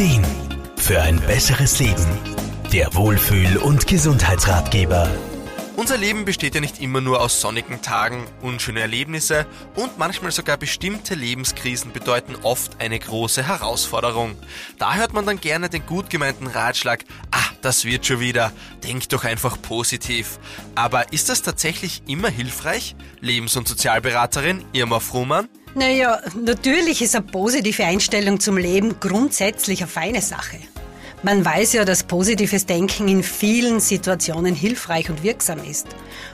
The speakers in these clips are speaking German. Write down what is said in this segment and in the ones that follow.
Ideen für ein besseres Leben. Der Wohlfühl- und Gesundheitsratgeber. Unser Leben besteht ja nicht immer nur aus sonnigen Tagen, unschöne Erlebnisse und manchmal sogar bestimmte Lebenskrisen bedeuten oft eine große Herausforderung. Da hört man dann gerne den gut gemeinten Ratschlag, ah, das wird schon wieder, denk doch einfach positiv. Aber ist das tatsächlich immer hilfreich? Lebens- und Sozialberaterin Irma Fruhmann? Naja, natürlich ist eine positive Einstellung zum Leben grundsätzlich eine feine Sache. Man weiß ja, dass positives Denken in vielen Situationen hilfreich und wirksam ist.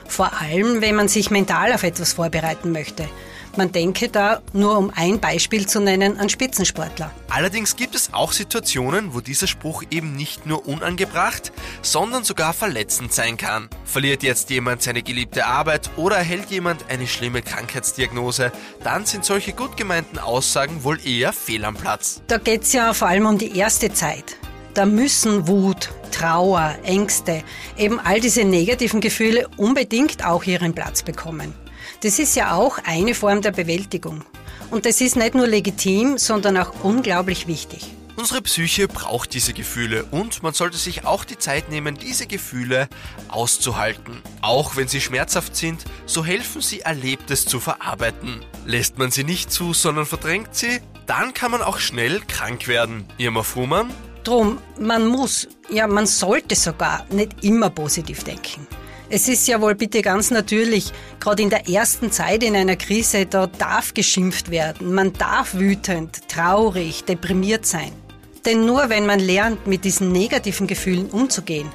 Vor allem, wenn man sich mental auf etwas vorbereiten möchte. Man denke da, nur um ein Beispiel zu nennen, an Spitzensportler. Allerdings gibt es auch Situationen, wo dieser Spruch eben nicht nur unangebracht, sondern sogar verletzend sein kann. Verliert jetzt jemand seine geliebte Arbeit oder erhält jemand eine schlimme Krankheitsdiagnose, dann sind solche gut gemeinten Aussagen wohl eher fehl am Platz. Da geht's ja vor allem um die erste Zeit. Da müssen Wut, Trauer, Ängste, eben all diese negativen Gefühle unbedingt auch ihren Platz bekommen. Das ist ja auch eine Form der Bewältigung. Und das ist nicht nur legitim, sondern auch unglaublich wichtig. Unsere Psyche braucht diese Gefühle und man sollte sich auch die Zeit nehmen, diese Gefühle auszuhalten. Auch wenn sie schmerzhaft sind, so helfen sie Erlebtes zu verarbeiten. Lässt man sie nicht zu, sondern verdrängt sie, dann kann man auch schnell krank werden. Irma Fuhrmann, Drum, man muss, ja, man sollte sogar nicht immer positiv denken. Es ist ja wohl bitte ganz natürlich, gerade in der ersten Zeit in einer Krise, da darf geschimpft werden, man darf wütend, traurig, deprimiert sein. Denn nur wenn man lernt, mit diesen negativen Gefühlen umzugehen,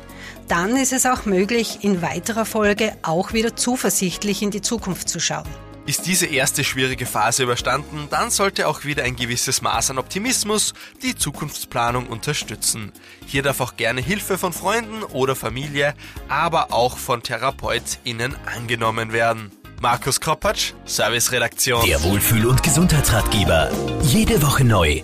dann ist es auch möglich, in weiterer Folge auch wieder zuversichtlich in die Zukunft zu schauen. Ist diese erste schwierige Phase überstanden, dann sollte auch wieder ein gewisses Maß an Optimismus die Zukunftsplanung unterstützen. Hier darf auch gerne Hilfe von Freunden oder Familie, aber auch von TherapeutInnen angenommen werden. Markus Kropatsch, Serviceredaktion. Der Wohlfühl- und Gesundheitsratgeber. Jede Woche neu